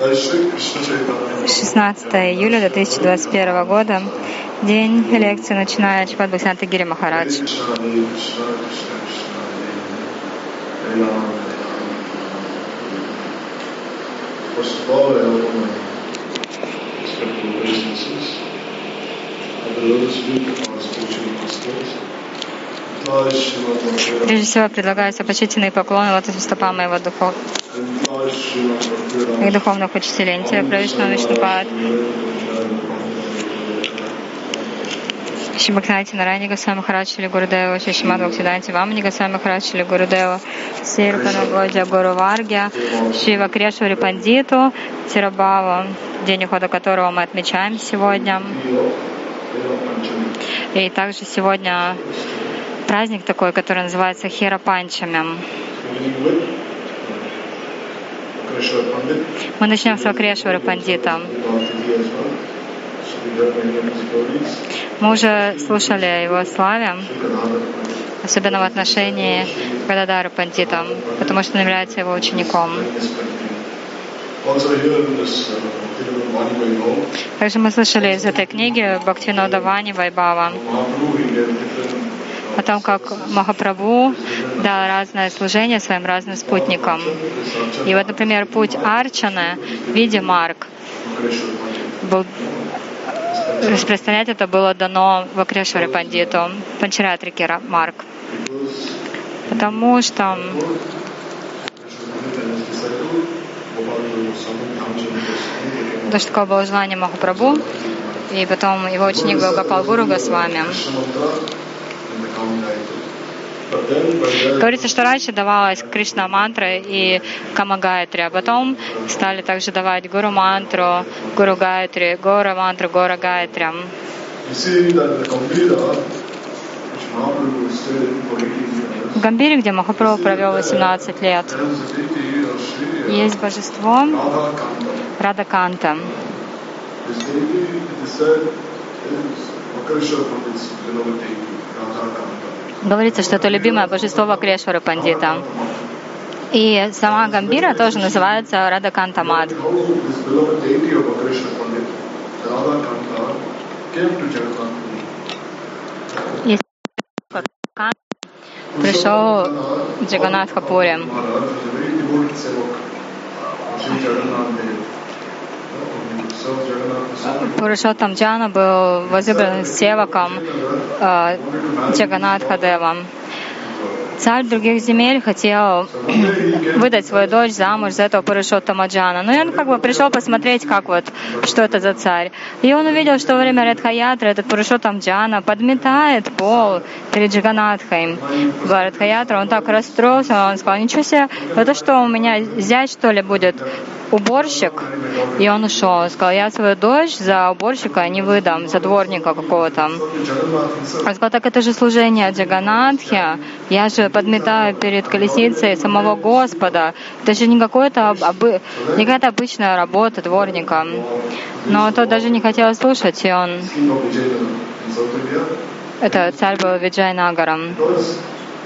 16 июля 2021 года. День лекции начинает Чпат Бхактинатха Гири Махарадж. Прежде всего, предлагаются почтительные поклоны лотосным стопам моего духов, Bhakti духовных учителей, Интия Правишна Вишнупад, Шибакнати Нарани Госвами Махарадж или Гурудева, Шишимад Бхактиданти Вамани Госвами Махарадж или Гурудева, Сирпана Годжа Гуру Варгя, Шива Крешвари Пандиту, Тирабава, день ухода которого мы отмечаем сегодня. И также сегодня праздник такой, который называется Хера Панчами. Мы начнем с Вакрешвары Пандита. Мы уже слушали о его славе, особенно в отношении Гададара Пандита, потому что он является его учеником. Также мы слышали из этой книги Бхактивинода Вани Вайбава о том, как Махапрабху дал разное служение своим разным спутникам. И вот, например, путь Арчаны в виде марк был распространять это было дано Вакрешваре Пандиту, Панчаратрике Ра- Марк. Потому что что такое было желание Махапрабху, и потом его ученик был Гапал Гуру Госвами. Говорится, что раньше давалась Кришна мантра и Кама Гайатри, а потом стали также давать Гуру мантру, Гуру Гайатри, Гора мантру, Гора Гайатри. You see that the Gambhira, which Mahaprabhu stayed in for 18 years, В Гамбире, где Махапрабху провел 18 лет, есть божество Kanta. Радаканта. Говорится, что это любимое божество Вакрешвара Пандита. И сама Гамбира тоже называется Радаканта Мад. This beloved deity Пурушоттам Джана был возлюбленным севаком э, Джаганатха Дева. Царь других земель хотел выдать свою дочь замуж за этого Пурушоттама Джана. Но он как бы пришел посмотреть, как вот, что это за царь. И он увидел, что во время Радхаятры этот Пурушоттам Джана подметает пол перед Джаганатхой. В Радхаятру он так расстроился, он сказал, ничего себе, это что, у меня зять что ли будет уборщик? И он ушел. Он сказал, я свою дочь за уборщика не выдам, за дворника какого-то. Он сказал, так это же служение Джаганатхи. Я же подметаю перед колесницей самого Господа. Это же не, какое-то какая-то обычная работа дворника. Но тот даже не хотел слушать, и он, это царь был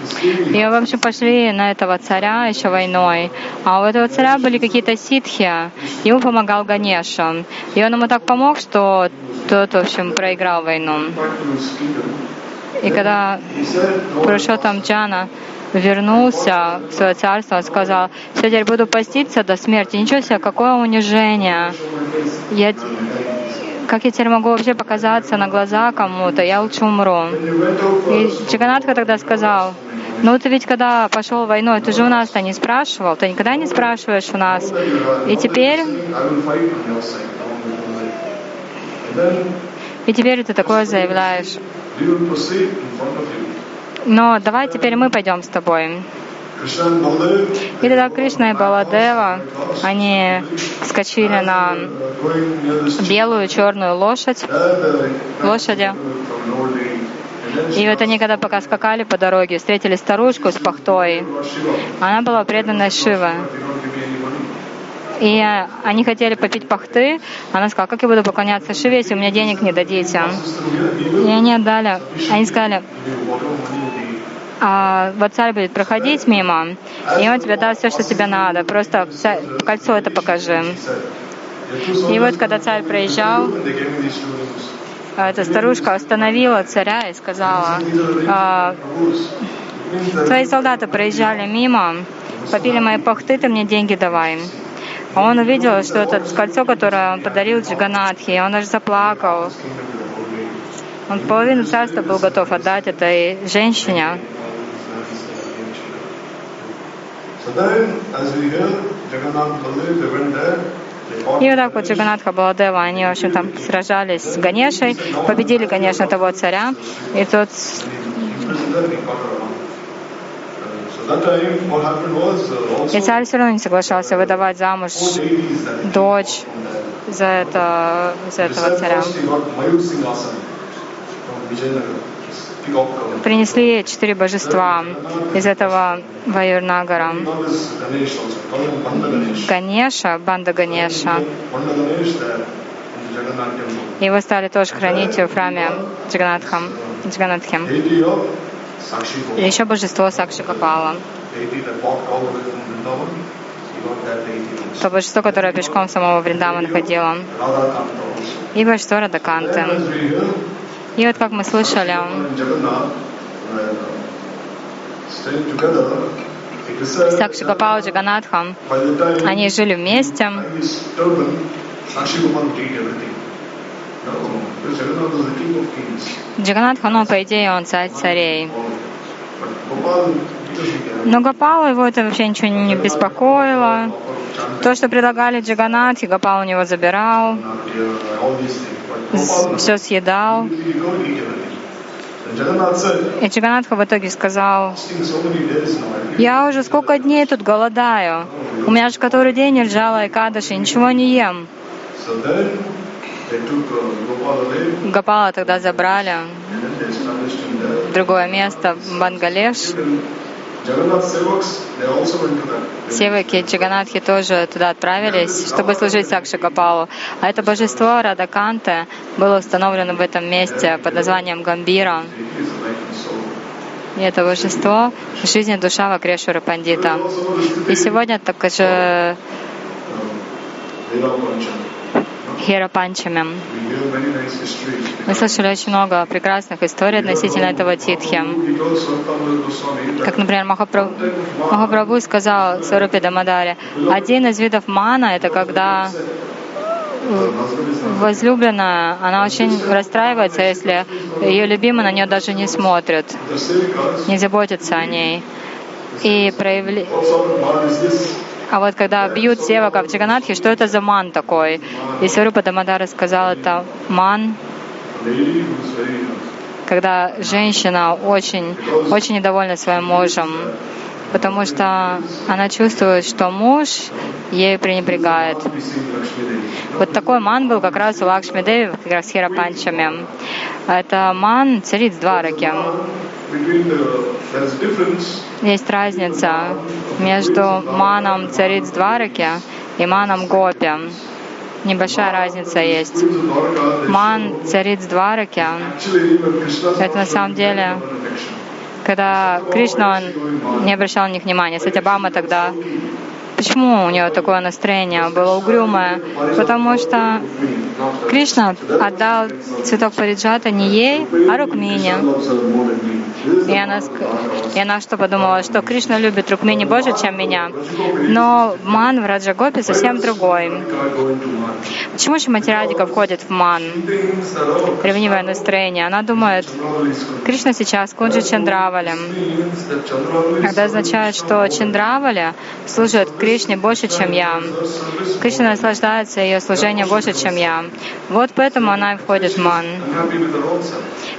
his king, И, в общем, пошли на этого царя еще войной. А у этого царя были какие-то ситхи. Ему помогал Ганеша. И он ему так помог, что тот, в общем, проиграл войну. И когда Пурушоттам Джана вернулся в свое царство, он сказал, все, теперь буду поститься до смерти. Ничего себе, какое унижение. Я, как я теперь могу вообще показаться на глаза кому-то? Я лучше умру. И Джаганатха тогда сказал, ну ты ведь когда пошел войной, ты же у нас-то не спрашивал, ты никогда не спрашиваешь у нас. И теперь, и теперь ты такое заявляешь. Но давай теперь мы пойдем с тобой. И тогда Кришна и Баладева, они вскочили на белую черную лошадь, лошади. И вот они, когда пока скакали по дороге, встретили старушку с пахтой. Она была преданной Шивы. И они хотели попить пахты. Она сказала, как я буду поклоняться Шиве, если у меня денег не дадите. И они отдали. Они сказали, а вот царь будет проходить мимо, и он тебе даст все, что тебе надо. Просто кольцо это покажи. И вот когда царь проезжал, rings. эта старушка остановила царя и сказала, «А, твои солдаты проезжали мимо, попили мои пахты, ты мне деньги давай. А он увидел, что это кольцо, которое он подарил Джиганатхе, и он аж заплакал. Он половину царства был готов отдать этой женщине. И вот так вот Джиганатха Баладева, они, в общем, там сражались с Ганешей, победили, конечно, того царя, и тот И царь все равно не соглашался выдавать замуж дочь за, это, за этого царя. Принесли четыре божества из этого Ваюрнагара. Ганеша, банда Ганеша. Его стали тоже хранить в храме Джаганатхам, Джаганатхи. И еще божество Сакши also. То божество, которое пешком самого Вриндавана ходило. Radha Kanta also. И божество Радаканты. И вот как мы слышали, Сакши Капала Джаганатхам, by the time они жили вместе. By his turban, Sakshi Gopal would eat everything. No, because Jagannath is the king of kings. Джаганатха, ну, по идее, он царь царей. Но Гопалу его это вообще ничего не беспокоило. То, что предлагали Джаганатхи, Гопал у него забирал, все съедал. И Джаганатха в итоге сказал, я уже сколько дней тут голодаю. У меня же который день лежала Экадаши, ничего не ем. Гопала тогда забрали в другое место, в Бангалеш. Севаки Джаганатхи тоже туда отправились, чтобы служить Сакши Гопалу. А это божество Радаканте было установлено в этом месте под названием Гамбира. И это божество — жизнь и душа Вакрешвара Пандита. И сегодня также Veda Pancham. Хера Панчами. We hear many nice histories. Мы слышали очень много прекрасных историй относительно этого титхи. Как, например, Махапрабху, сказал Сварупе Дамадаре, один из видов мана — это когда возлюбленная, она очень расстраивается, если ее любимый на нее даже не смотрит, не заботится о ней. И проявли... А вот когда бьют севака в Джаганатхе, что это за ман такой? И Сварупа Дамадара сказал, это ман, когда женщина очень, очень недовольна своим мужем, потому что она чувствует, что муж ею пренебрегает. Вот такой ман был как раз у Лакшми Деви, как раз Хирапанчами. Это ман цариц Двараки. Есть разница между маном цариц Двараки и маном Гопи. Небольшая разница есть. Ман цариц Двараки Это на самом деле. Когда Кришна, он не обращал на них внимания. Сатябама тогда, почему у него такое настроение было угрюмое? Потому что Кришна отдал цветок Париджата не ей, а Рукмине. И она, и она что подумала, что Кришна любит Рукмини больше, чем меня. Но ман в Раджагопе совсем другой. Почему Шимати Радика входит в ман? Ревнивое настроение. Она думает. Кришна сейчас Кунджи Чандравалем. Это означает, что Чандраваля служит Кришне больше, чем я. Кришна наслаждается ее служением больше, чем я. Вот поэтому она и входит в ман.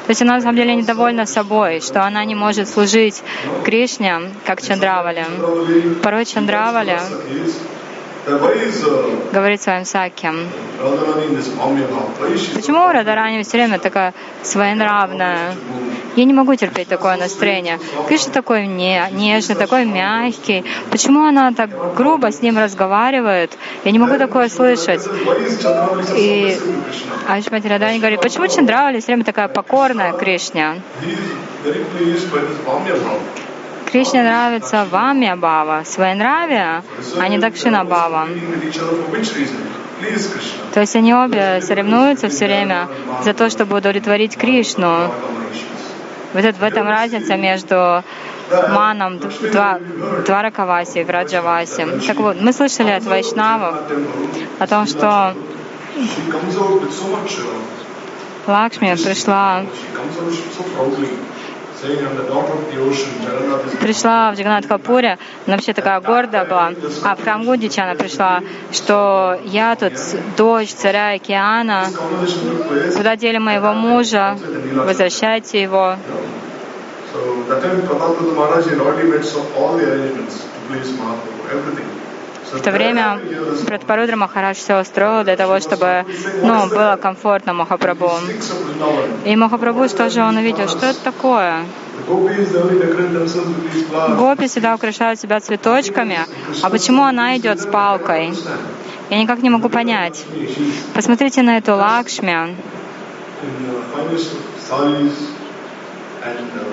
То есть она на самом деле недовольна собой, что она не может служить Кришне, как. Chandravali Порой uh, говорит своим so почему Радарани все время такая своенравная? Я не могу терпеть такое настроение. Кришна такой не, нежный, такой мягкий. Почему она так грубо с ним разговаривает? Я не могу такое слышать. И? Айшмати Радани говорит, почему Чандравали все время такая покорная Кришне? Кришне нравится Вамья Бава, своенравие, а не Дакшина Бава. То есть они обе соревнуются все время за то, чтобы удовлетворить Кришну. Вот это, в этом разница между маном Два- Дваракаваси и Враджаваси. Так вот, мы слышали от Вайшнавов о том, что Лакшми пришла, пришла в Джаганат Капуре, она вообще такая гордая была, а в Камгудиче она пришла, что я тут дочь царя океана, куда дели моего мужа, возвращайте его. So that time Pratapruta Maharaj had already made so, all the arrangements to please Mahaprabhu, everything. В то время Пратпарудра Махарадж все устроил для того, чтобы ну, было комфортно Махапрабху. И Махапрабху, что же он увидел? Что это такое? Гопи всегда украшают себя цветочками, а почему она идет с палкой? Я никак не могу понять. Посмотрите на эту Лакшми. and uh,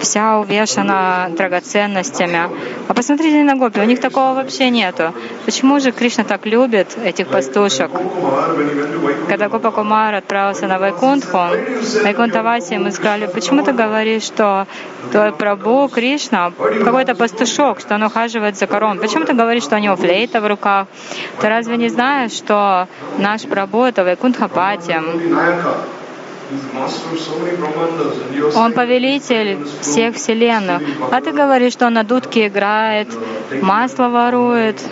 Вся увешана драгоценностями. А посмотрите на Гопи, у них такого вообще нету. Почему же Кришна так любит этих пастушек? Когда Гопа Кумар отправился на Вайкунтху, Вайкунтаваси ему сказали, почему ты говоришь, что твой Прабу Кришна какой-то пастушок, что он ухаживает за кором? Почему ты говоришь, что у него флейта в руках? Ты разве не знаешь, что наш Прабу это Вайкунтхапати? Он повелитель всех вселенных. А ты говоришь, что он на дудке играет, масло ворует,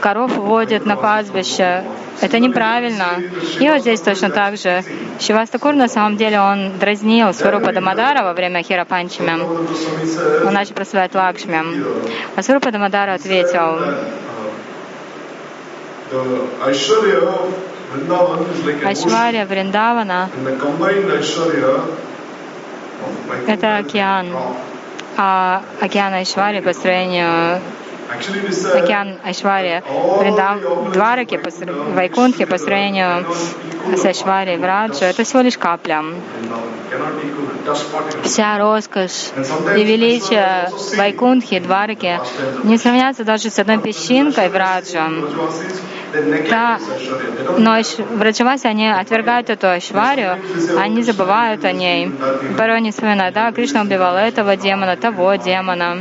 коров водит на пастбище. Это неправильно. И вот здесь точно так же. Шивастакур на самом деле он дразнил Сварупа Дамадара во время Хира Панчами. Prabhupada Goswami says, Он начал прославлять Лакшми. А Сварупа Дамадара ответил, Айшвария Вриндавана Это океан. а океан Айшвария по сравнению океан Айшвария, Вриндав, Двараки, Вайкунтхи по сравнению с Айшварией Враджа, это всего лишь капля. Вся роскошь и величие Вайкунтхи, Двараки не сравнятся даже с одной песчинкой they neglect Да, но Враджаваси, они отвергают эту Айшварию, они забывают о ней. Порой вспоминают, да, Кришна убивал этого демона, того демона,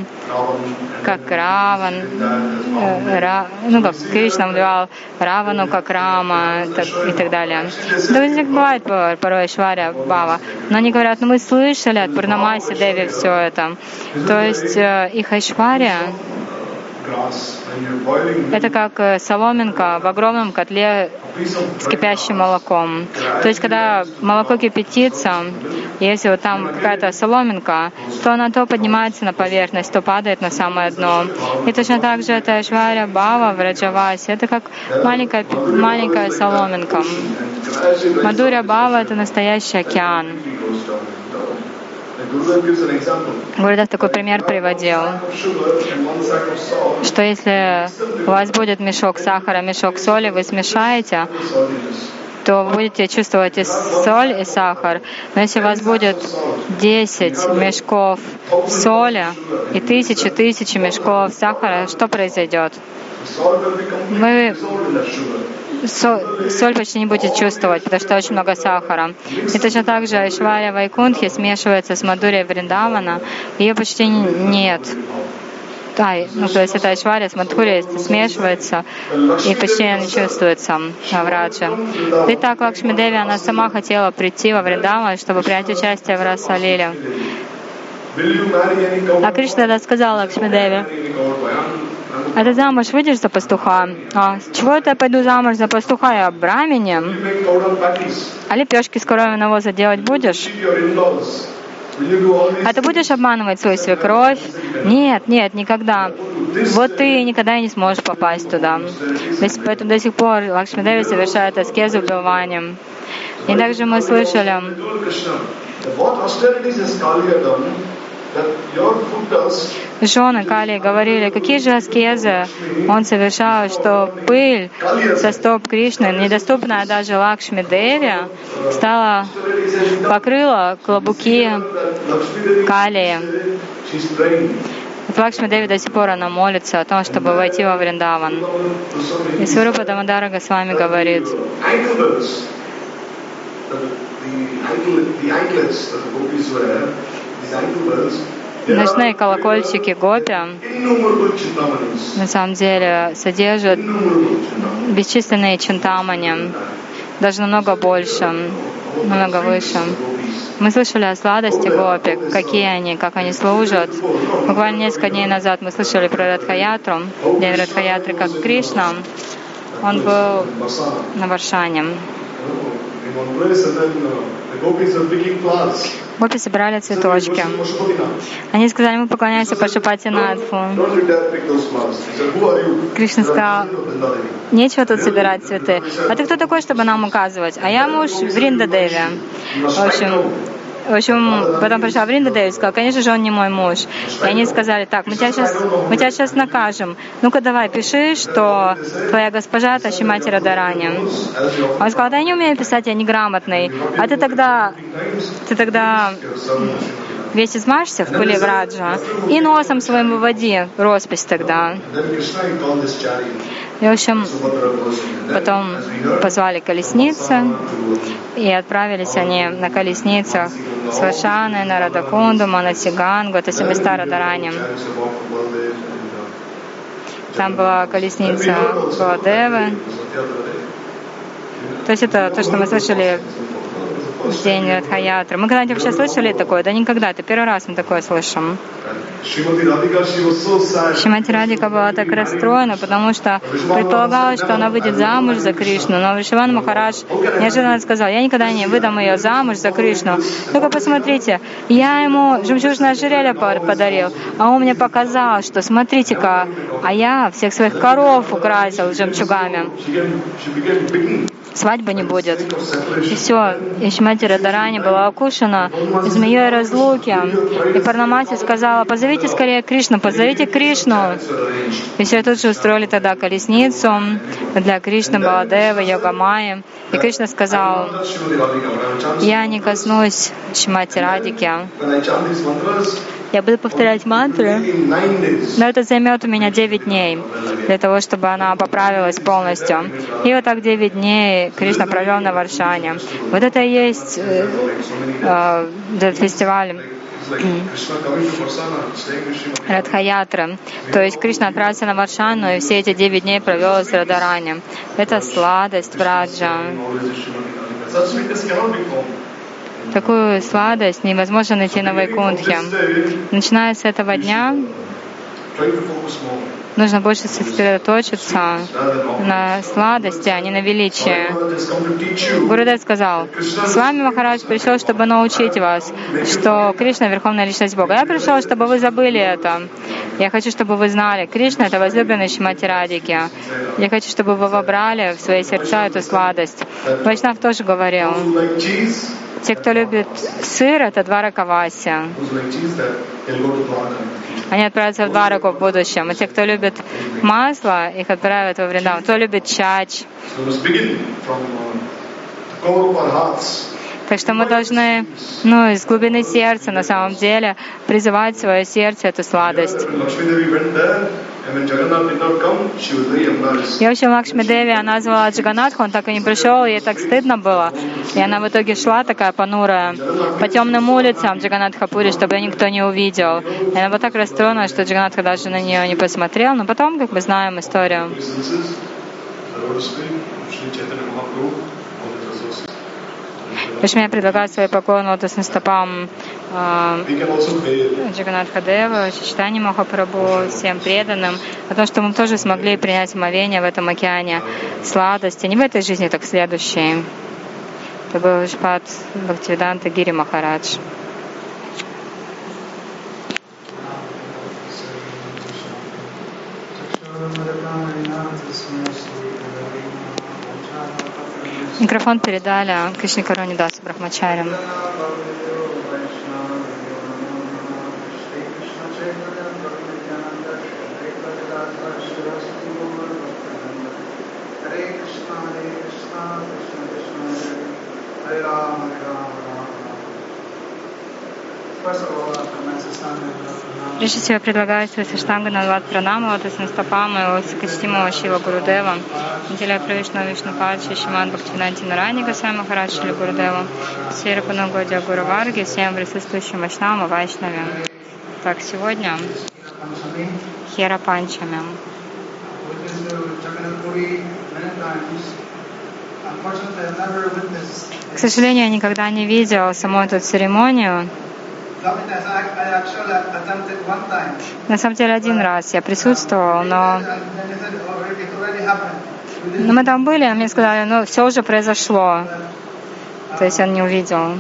как Раван, э, Ра- ну как Кришна убивал Равану, как Рама так- и так далее. Да, вот так бывает по- порой Шваря Бава. Но они говорят, ну мы слышали от Пурнамаси Деви все это. То есть э, их Айшвария это как э, соломинка в огромном котле с кипящим молоком. То есть, когда молоко кипятится, если вот там какая-то соломинка, то она то поднимается на поверхность, то падает на самое дно. И точно так же это Ашваря Бава в Раджавасе. Это как маленькая, маленькая соломинка. Мадуря Бава — это настоящий океан. Гурдев такой пример приводил, что если у вас будет мешок сахара, мешок соли, вы смешаете, то вы будете чувствовать и соль, и сахар. Но если у вас будет 10 мешков соли и тысячи тысячи мешков сахара, что произойдет? The соль почти не будете чувствовать, потому что очень много сахара. И точно так же Айшвария Вайкунтхи смешивается с Мадурей Вриндавана, ее почти нет. Да, и- ну, то есть это Айшвария с Мадхурей смешивается, и почти не чувствуется в Радже. Итак, Лакшми Деви, она сама хотела прийти во Вриндаван, чтобы принять участие в Расалиле. А? Кришна тогда сказал Лакшми Деви, Any coward boy? I'm, I'm а ты замуж выйдешь за пастуха? А, с чего это я пойду замуж за пастуха? Я брамине? А лепешки с коровьего навоза делать будешь? А ты будешь обманывать свою свекровь? Нет, нет, никогда. Вот ты никогда и не сможешь попасть туда. Поэтому до сих пор Лакшмидеви совершает аскезу убиванием. И также мы слышали, Жены Кали говорили, какие же аскезы он совершал, что пыль со стоп Кришны, недоступная даже Лакшми Деви, стала, покрыла клобуки Кали. Лакшми Деви до сих пор она молится о том, чтобы войти во Вриндаван. И Сварупа Дамадара вами говорит, Ночные колокольчики гопи на самом деле содержат бесчисленные чинтамани, даже намного больше, намного выше. Мы слышали о сладости гопи, какие они, как они служат. Буквально несколько дней назад мы слышали про Радхаятру, день Радхаятры, как Кришна. Он был на Варшане. Гопи собирали цветочки. Они сказали, мы поклоняемся Пашупати Надфу. Кришна сказал, нечего тут собирать цветы. А ты кто такой, чтобы нам указывать? А я муж Вринда Деви. В общем, в общем, потом пришла Вринда Деви и сказала, конечно же, он не мой муж. И они сказали, так, мы тебя сейчас, мы тебя сейчас накажем. Ну-ка давай, пиши, что твоя госпожа Ташимати Радарани. Он сказал, да я не умею писать, я неграмотный. А ты тогда, ты тогда весь измажься в пыли Враджа и носом своим выводи роспись тогда. И, в общем, потом позвали колесницы, и отправились они на колесницах с Вашаны, на Радакунду, Манасигангу, это все места Радарани. Там была колесница Гуадевы. То есть это то, что мы слышали день Радхаятры. Мы когда-нибудь вообще слышали такое? Да никогда. Это первый раз мы такое слышим. Шимати Радика была так расстроена, потому что предполагалось, что она выйдет замуж за Кришну. Но Вишиван Махарадж неожиданно сказал, я никогда не выдам ее замуж за Кришну. Только посмотрите, я ему жемчужное ожерелье подарил, а он мне показал, что смотрите-ка, а я всех своих коров украсил жемчугами свадьбы не будет. И все. И Шмати Радарани была окушена змеей разлуки. И Парнамати сказала, позовите скорее Кришну, позовите Кришну. И все тут же устроили тогда колесницу для Кришны, Баладева, Йогамайи. И Кришна сказал, я не коснусь Шимати Радики. Я буду повторять мантры, но это займет у меня 9 дней для того, чтобы она поправилась полностью. И вот так 9 дней Кришна провел на Варшане. Вот это и есть э, э, этот фестиваль Радхаятры. То есть Кришна отправился на Варшану и все эти девять дней провел с Радарани. Это сладость Враджа. Такую сладость невозможно найти на Вайкунтхе. Начиная с этого дня нужно больше сосредоточиться на сладости, а не на величии. Гурудев сказал, с вами Махарадж пришел, чтобы научить вас, что Кришна — Верховная Личность Бога. Я пришел, чтобы вы забыли это. Я хочу, чтобы вы знали, Кришна — это возлюбленный Шимати Радики. Я хочу, чтобы вы вобрали в свои сердца эту сладость. Вайшнав тоже говорил, те, кто любит сыр, это два раковаси. Они отправятся в Двараку в будущем. И те, кто любит масло, их отправят во Вриндаван. Кто любит чач. Так что мы должны, ну, из глубины сердца, на самом деле, призывать свое сердце эту сладость. И, в общем, Лакшми Деви, она звала Джаганатху, он так и не пришел, ей так стыдно было. И она в итоге шла такая понурая по темным улицам Джаганатхапури, чтобы ее никто не увидел. И она была так расстроена, что Джаганатха даже на нее не посмотрел. Но потом, как мы знаем историю, в общем, я предлагаю свои поклоны лотосным стопам Джаганатха Дева, Чичтани Махапрабху, всем преданным, о том, что мы тоже смогли принять омовение в этом океане сладости, не в этой жизни, так в следующей. Это был Шпат Бхактивиданта Гири Махарадж. Микрофон передали Кришне Карони Дасу Брахмачарям. Прежде всего предлагаю свой саштангу Нават Пранаму, лотосным стопам моего высокочтимого Шива Гурудева, Наделя Правишна Вишну Падши, Шиман Бхактивинанти Нарани, Госвами Махарадж Шили Гурудеву, Сфера Панугодия Гуру Варги, всем присутствующим Вайшнавам и Вайшнаве. Так, сегодня Хера Панчами. К сожалению, я никогда не видел саму эту церемонию. На самом деле один раз я присутствовал, но, но мы там были, а мне сказали, ну все уже произошло. То есть он не увидел.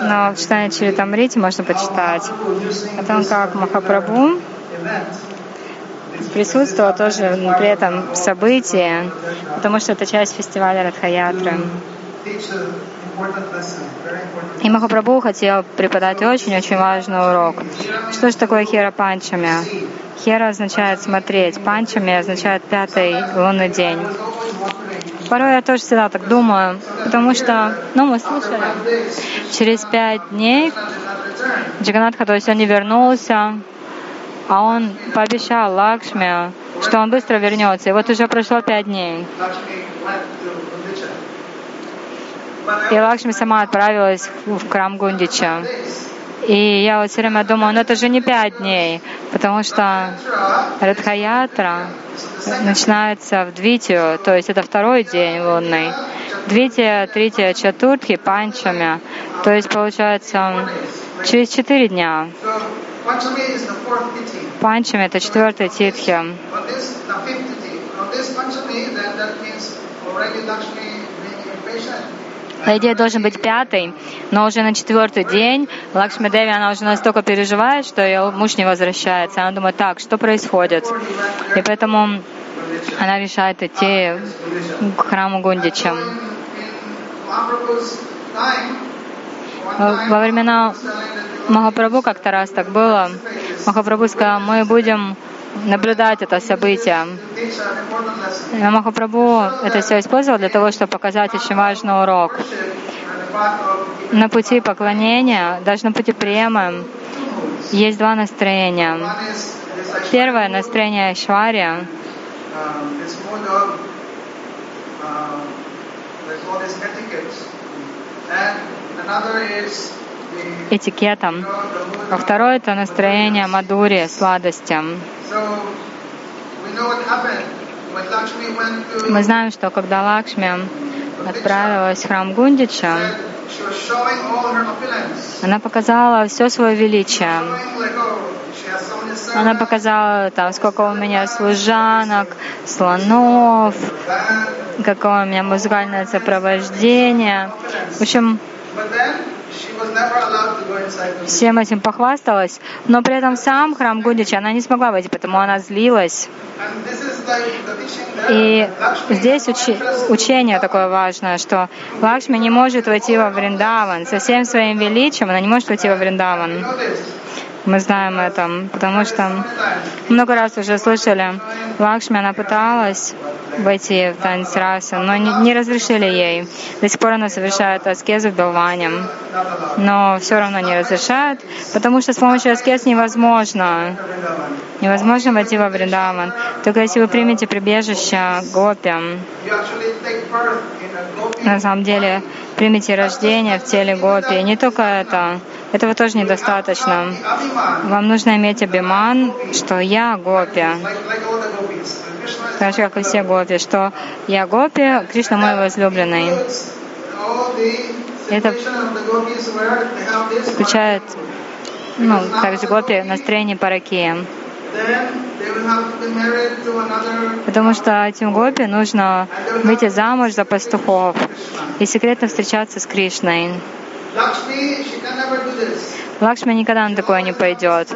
Но в Читане Чаритамрите можно почитать о том, как Махапрабху присутствовал тоже при этом событии, потому что это часть фестиваля Радхаятры. И Махапрабху хотел преподать очень-очень важный урок. Что же такое хера панчами? Хера означает смотреть, панчами означает пятый лунный день. Порой я тоже всегда так думаю, потому что, ну, мы слышали, через пять дней Джаганатха, то есть он не вернулся, а он пообещал Лакшме, что он быстро вернется. И вот уже прошло пять дней. И Лакшми сама отправилась в храм Гундича. И я вот все время думаю, ну это же не пять дней, потому что Радхаятра начинается в Двитию, то есть это второй день лунный. Двития, Трития, Чатуртхи, Панчами, то есть получается через четыре дня. Панчами — это четвертый титхи. По идее, должен быть пятый, но уже на четвертый день Лакшми Деви, она уже настолько переживает, что ее муж не возвращается. Она думает, так, что происходит? И поэтому она решает идти к храму Гундича. Во времена Махапрабху как-то раз так было. Махапрабху сказал, мы будем наблюдать это событие. И Махапрабху это все использовал для того, чтобы показать очень важный урок. На пути поклонения, даже на пути премы, есть два настроения. Первое настроение Швария. Этикетом. А второе — это настроение мадури, сладости. Мы знаем, что когда Лакшми отправилась в храм Гундича, она показала все свое величие. Она показала, там, сколько у меня служанок, слонов, какое у меня музыкальное сопровождение. В общем, всем этим похвасталась, но при этом сам храм Гундича она не смогла войти, потому она злилась. И здесь учи, учение такое важное, что Лакшми не может войти во Вриндаван. Со всем своим величием она не может войти во Вриндаван. Мы знаем это, потому что много раз уже слышали, Лакшми, она пыталась войти в танец расы, но не, не разрешили ей. До сих пор она совершает аскезу в Белване, но все равно не разрешают, потому что с помощью аскез невозможно. Невозможно войти во Вриндаван. Только если вы примете прибежище Гопи, на самом деле примите рождение в теле Гопи. Не только это, этого тоже недостаточно. Вам нужно иметь абиман, что я Гопи. Так же, как и все гопи, что я Гопи, Кришна мой возлюбленный. Это включает ну, также гопи настроение паракия. Потому что этим гопи нужно выйти замуж за пастухов и секретно встречаться с Кришной. Лакшми никогда на такое не пойдет.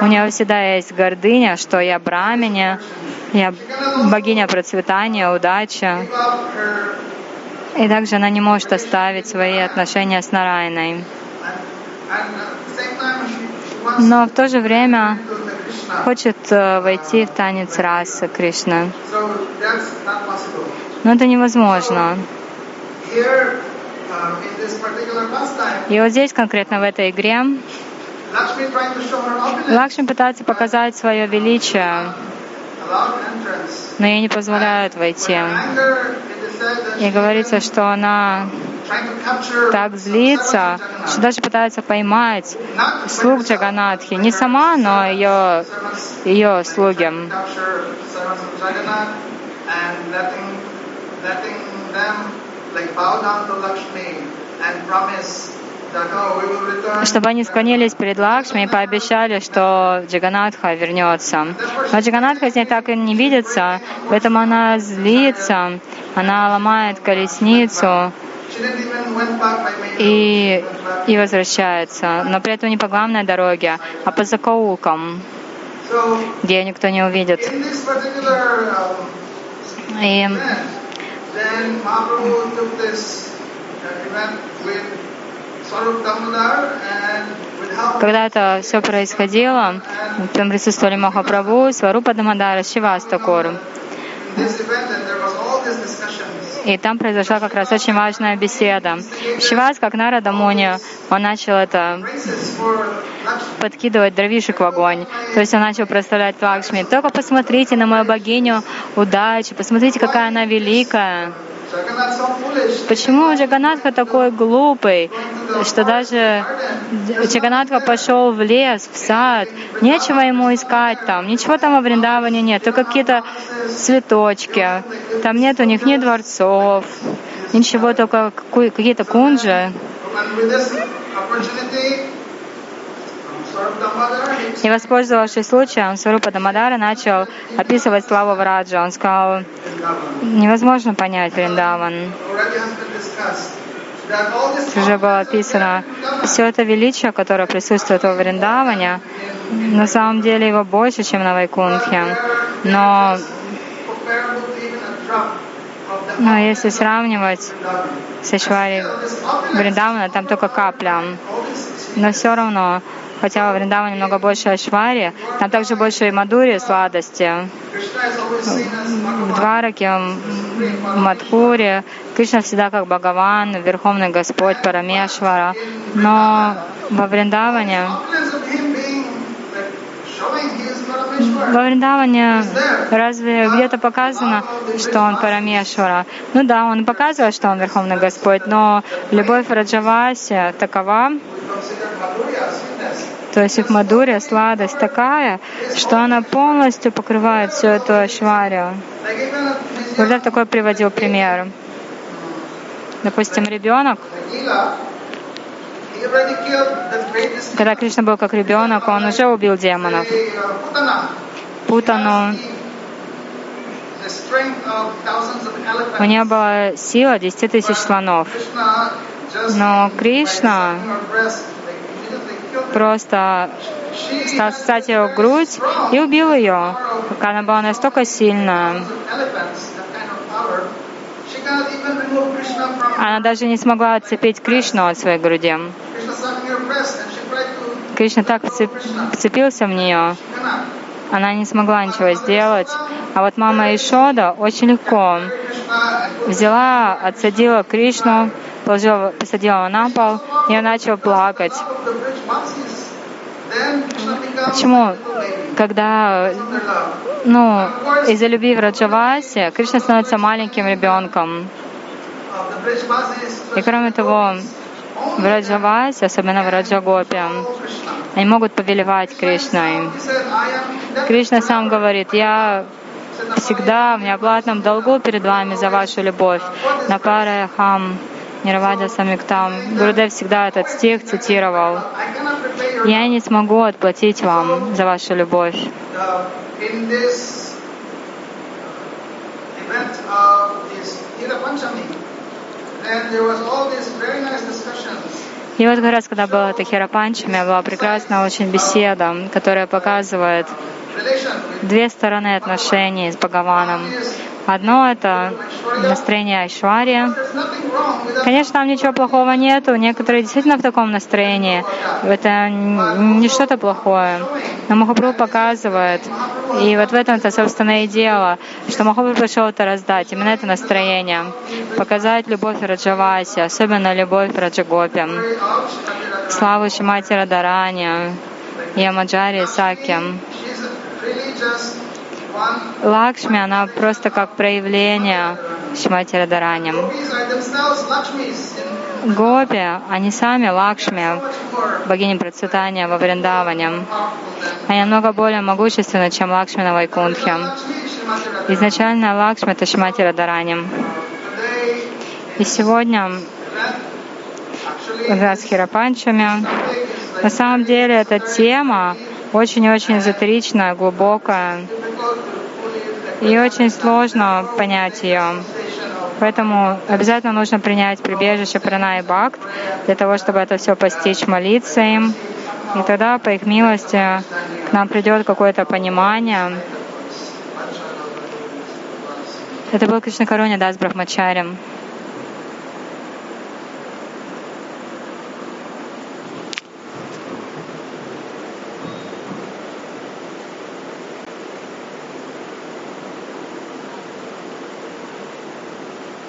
У нее всегда есть гордыня, что я браминя, я богиня процветания, удачи. И также она не может оставить свои отношения с Нарайной. Но в то же время хочет э, войти в танец расы Кришны. Но это невозможно. И вот здесь, конкретно в этой игре, Лакшми пытается показать свое величие, но ей не позволяют войти. И говорится, что она так злится, что даже пытается поймать слуг Джаганатхи. Не сама, но ее, ее слуги. Чтобы они склонились перед Лакшми и пообещали, что Джаганатха вернется. Но Джаганатха с ней так и не видится, поэтому она злится, она ломает колесницу И, и возвращается. Но при этом не по главной дороге, а по закоулкам, где никто не увидит. И когда это все происходило, там присутствовали Махапрабху, Сварупа Дамадара, Шивастакур. И там произошла как раз очень важная беседа. Шивас, как Нарада Муни, он начал это подкидывать дровишек в огонь. То есть он начал проставлять Лакшми. Только посмотрите на мою богиню удачи, посмотрите, какая она великая. Почему Джаганатха такой глупый, что даже Джаганатха пошел в лес, в сад, нечего ему искать там, ничего там во Вриндаване нет, только какие-то цветочки, там нет у них ни дворцов, ничего, только какие-то кунжи. И воспользовавшись случаем, Сварупа Дамадара начал описывать славу Враджа. Он сказал, невозможно понять Вриндаван. Уже было описано, все это величие, которое присутствует во Вриндаване, на самом деле его больше, чем на Вайкунтхе. Но, но если сравнивать с Ишвари Вриндавана, там только капля. Но все равно, хотя во Вриндаване много больше Ашвари, там также больше и Мадури, сладости. В. Двараке, в Мадхуре, Кришна всегда как Бхагаван, Верховный Господь, Парамешвара. Но во Вриндаване, во Вриндаване разве где-то показано, что он Парамешвара? Ну да, он показывает, что он Верховный Господь, но любовь Раджаваси такова, то есть их Мадурия, сладость такая, что она полностью покрывает всю эту Ашварию. Гурдев такой приводил пример. Допустим, ребенок, когда Кришна был как ребенок, он уже убил демонов. Путану, у нее была сила 10 тысяч слонов. Но Кришна просто стал ссать ее грудь и убил ее, пока она была настолько from Она даже не смогла отцепить Кришну от своей груди. Кришна так вцеп- вцепился в нее, она не смогла ничего сделать. А вот мама Ишода очень легко взяла, отсадила Кришну, положила, посадила на пол, и он начал плакать. Почему? Когда, ну, из-за любви в Раджавасе Кришна становится маленьким ребенком. И кроме того, в Раджавасе, особенно в Раджагопе, они могут повелевать Кришной. Кришна сам говорит, я всегда в неоплатном долгу перед вами за вашу любовь. На паре хам, Нирваджа Самиктам. Гурудев всегда этот стих цитировал. Я не смогу отплатить вам за вашу любовь. И вот как раз, когда была эта Хирапанчами, была прекрасная очень беседа, которая показывает две стороны отношений с Бхагаваном. Одно — это настроение with Конечно, там ничего плохого нету. Некоторые действительно в таком настроении. Это не что-то плохое. Но Махапрабху показывает. И вот в этом-то, собственно, и дело, что Махапрабху пришел это раздать. Именно это настроение. Показать любовь Раджаваси, особенно любовь Раджагопи. Славу Шимати Радарани, Ямаджари Сакям. Лакшми, она просто как проявление Шимати Радараням. Гопи, они сами Лакшми, богини процветания во Вриндаване. Они намного более могущественны, чем Лакшми на Вайкунтхе. Изначально Лакшми — это Шимати Радараням. И сегодня Радхира Панчами. На самом деле эта тема очень-очень эзотеричная, глубокая, и очень сложно понять ее. Поэтому обязательно нужно принять прибежище Пранай Бхакт для того, чтобы это все постичь, молиться им. И тогда, по их милости, к нам придет какое-то понимание. Это был Кришна Каруня Дас Брахмачарем.